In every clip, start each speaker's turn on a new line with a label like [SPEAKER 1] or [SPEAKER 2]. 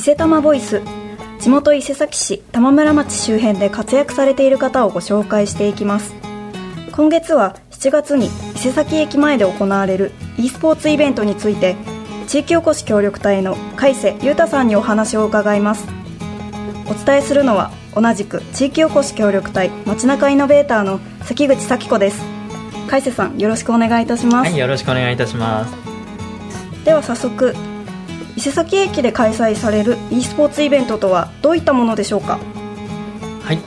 [SPEAKER 1] 伊勢玉ボイス。地元伊勢崎市玉村町周辺で活躍されている方をご紹介していきます。今月は7月に伊勢崎駅前で行われる e スポーツイベントについて地域おこし協力隊の海瀬裕太さんにお話を伺います。お伝えするのは同じく地域おこし協力隊街中イノベーターの関口咲子です。海瀬さんよろしくお願いいたします。
[SPEAKER 2] はいよろしくお願いいたします。
[SPEAKER 1] では早速伊勢崎駅で開催される e スポーツイベントとはどういったものでしょうか？
[SPEAKER 2] はい、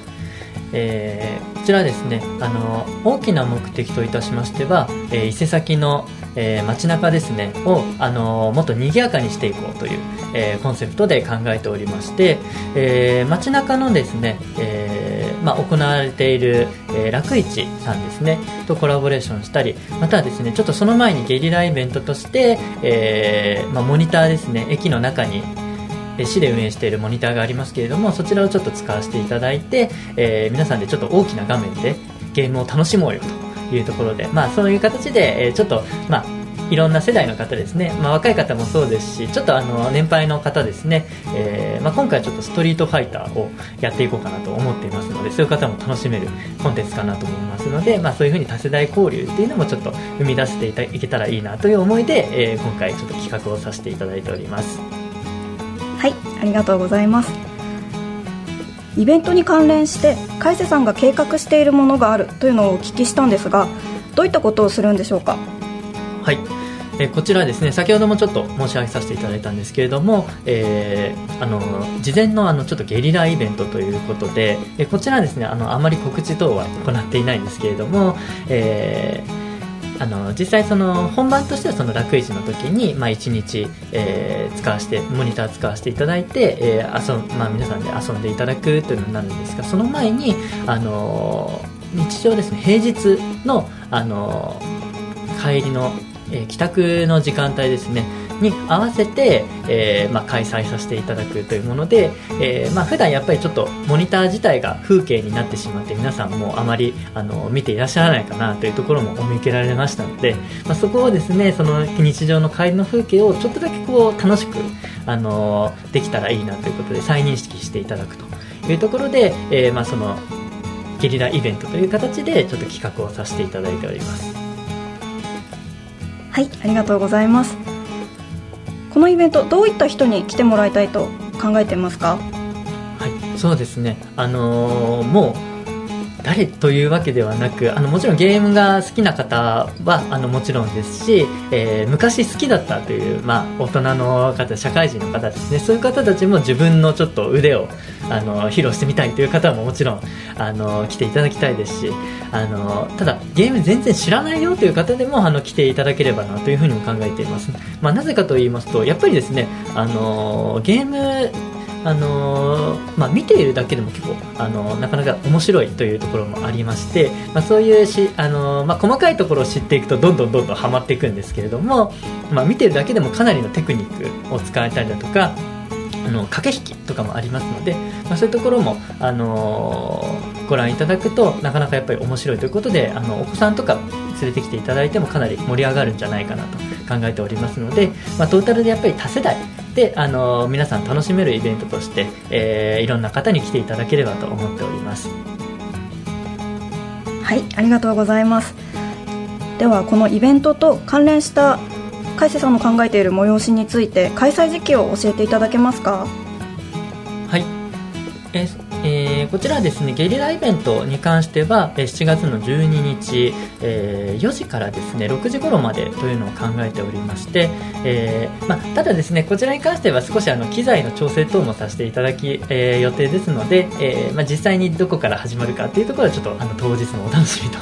[SPEAKER 2] えー、こちらですねあの大きな目的といたしましては、えー、伊勢崎の、えー、街中ですねをあのもっと賑やかにしていこうという、えー、コンセプトで考えておりまして、えー、街中のですね、えまあ、行われている、えー、楽市さんですねとコラボレーションしたりまたはですねちょっとその前にゲリライベントとして、えーまあ、モニターですね駅の中に市で運営しているモニターがありますけれどもそちらをちょっと使わせていただいて、えー、皆さんでちょっと大きな画面でゲームを楽しもうよというところで、まあ、そういう形で、え、ちょっと、まあ、いろんな世代の方ですね、まあ、若い方もそうですしちょっとあの年配の方ですね、えーまあ、今回はちょっとストリートファイターをやっていこうかなと思っていますのでそういう方も楽しめるコンテンツかなと思いますので、まあ、そういうふうに多世代交流っていうのもちょっと生み出していたいけたらいいなという思いで、えー、今回ちょっと企画をさせていただいております。
[SPEAKER 1] はいありがとうございます。イベントに関連して海瀬さんが計画しているものがあるというのをお聞きしたんですがどういったことをするんでしょうか？
[SPEAKER 2] はいえこちらですね先ほどもちょっと申し上げさせていただいたんですけれども、えー、あの事前のあのちょっとゲリライベントということで、えこちらですねあのあまり告知等は行っていないんですけれども、えーあの実際その本番としてはその楽市の時に、まあ、1日、えー、使わせてモニター使わせていただいて、えー遊まあ、皆さんで遊んでいただくというのになるんですがその前に、あの日常ですね平日の、あの帰りのえ、帰宅の時間帯ですねに合わせて、えーまあ、開催させていただくというもので、えーまあ普段やっぱりちょっとモニター自体が風景になってしまって皆さんもあまりあの見ていらっしゃらないかなというところもお見受けられましたので、まあ、そこをですねその日常の帰りの風景をちょっとだけこう楽しくあのできたらいいなということで再認識していただくというところで、えーまあ、そのゲリライベントという形でちょっと企画をさせていただいております。
[SPEAKER 1] はいありがとうございます。このイベントどういった人に来てもらいたいと考えてますか？
[SPEAKER 2] はいそうですね。あのー、もう誰というわけではなくあのもちろんゲームが好きな方はあのもちろんですし、えー、昔好きだったという、まあ、大人の方社会人の方ですね。そういう方たちも自分のちょっと腕をあの披露してみたいという方ももちろんあの来ていただきたいですしあのただゲーム全然知らないよという方でもあの来ていただければなというふうにも考えています、まあ、なぜかと言いますとやっぱりですねあのゲームあのー、まあ、見ているだけでも結構、あのー、なかなか面白いというところもありまして、まあ、そういうし、あのー、まあ、細かいところを知っていくとどんどんどんどんはまっていくんですけれども、まあ、見ているだけでもかなりのテクニックを使えたりだとかあの駆け引きとかもありますので、まあ、そういうところも、あのご覧いただくとなかなかやっぱり面白いということであのお子さんとか連れてきていただいてもかなり盛り上がるんじゃないかなと考えておりますので、まあ、トータルでやっぱり多世代であの皆さん楽しめるイベントとして、えー、いろんな方に来ていただければと思っております。
[SPEAKER 1] はいありがとうございます。ではこのイベントと関連した海瀬さんの考えている催しについて開催時期を教えていただけますか？
[SPEAKER 2] はいええー、こちらですねゲリライベントに関しては7月の12日、えー、4時からですね6時頃までというのを考えておりまして、えー、ま、ただですねこちらに関しては少しあの機材の調整等もさせていただき、え予定ですので、えまあ、実際にどこから始まるかというところはちょっとあの当日のお楽しみと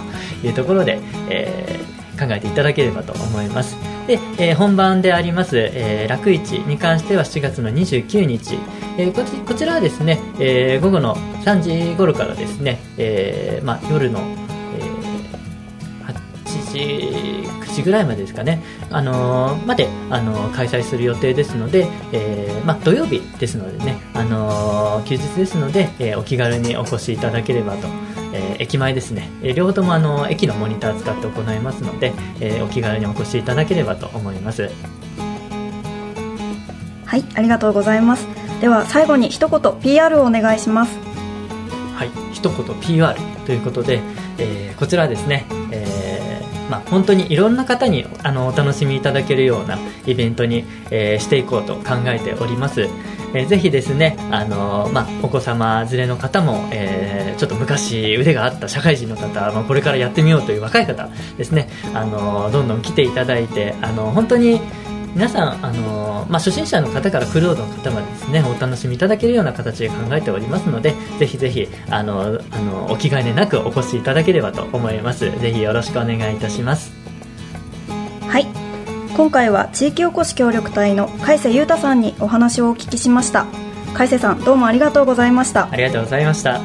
[SPEAKER 2] いうところで、え考えていただければと思います。で、えー、本番であります、えー、楽市に関しては7月の29日、えー、こちこちらはですね、えー、午後の3時頃からですね、えーまあ、夜の、えー、8時9時ぐらいまでですかね、あのー、まで、あのー、開催する予定ですので、えーまあ、土曜日ですのでね、あのー、休日ですので、えー、お気軽にお越しいただければとえー、駅前ですね、えー、両方ともあの駅のモニター使って行いますので、えー、お気軽にお越しいただければと思います。
[SPEAKER 1] はいありがとうございます。では最後に一言 PR をお願いします。
[SPEAKER 2] はい一言 PR ということで、えー、こちらですね、えーまあ、本当にいろんな方にあのお楽しみいただけるようなイベントに、えー、していこうと考えております、えー、ぜひですね、あのまあ、お子様連れの方も、えー、ちょっと昔腕があった社会人の方、まあ、これからやってみようという若い方ですね、あのどんどん来ていただいて、あの本当に皆さん、あのまあ、初心者の方からクロードの方までですねお楽しみいただけるような形で考えておりますのでぜひぜひあのあのお気兼ねなくお越しいただければと思います。ぜひよろしくお願いいたします。
[SPEAKER 1] はい。今回は地域おこし協力隊の海瀬裕太さんにお話をお聞きしました。海瀬さんどうもありがとうございました。
[SPEAKER 2] ありがとうございました。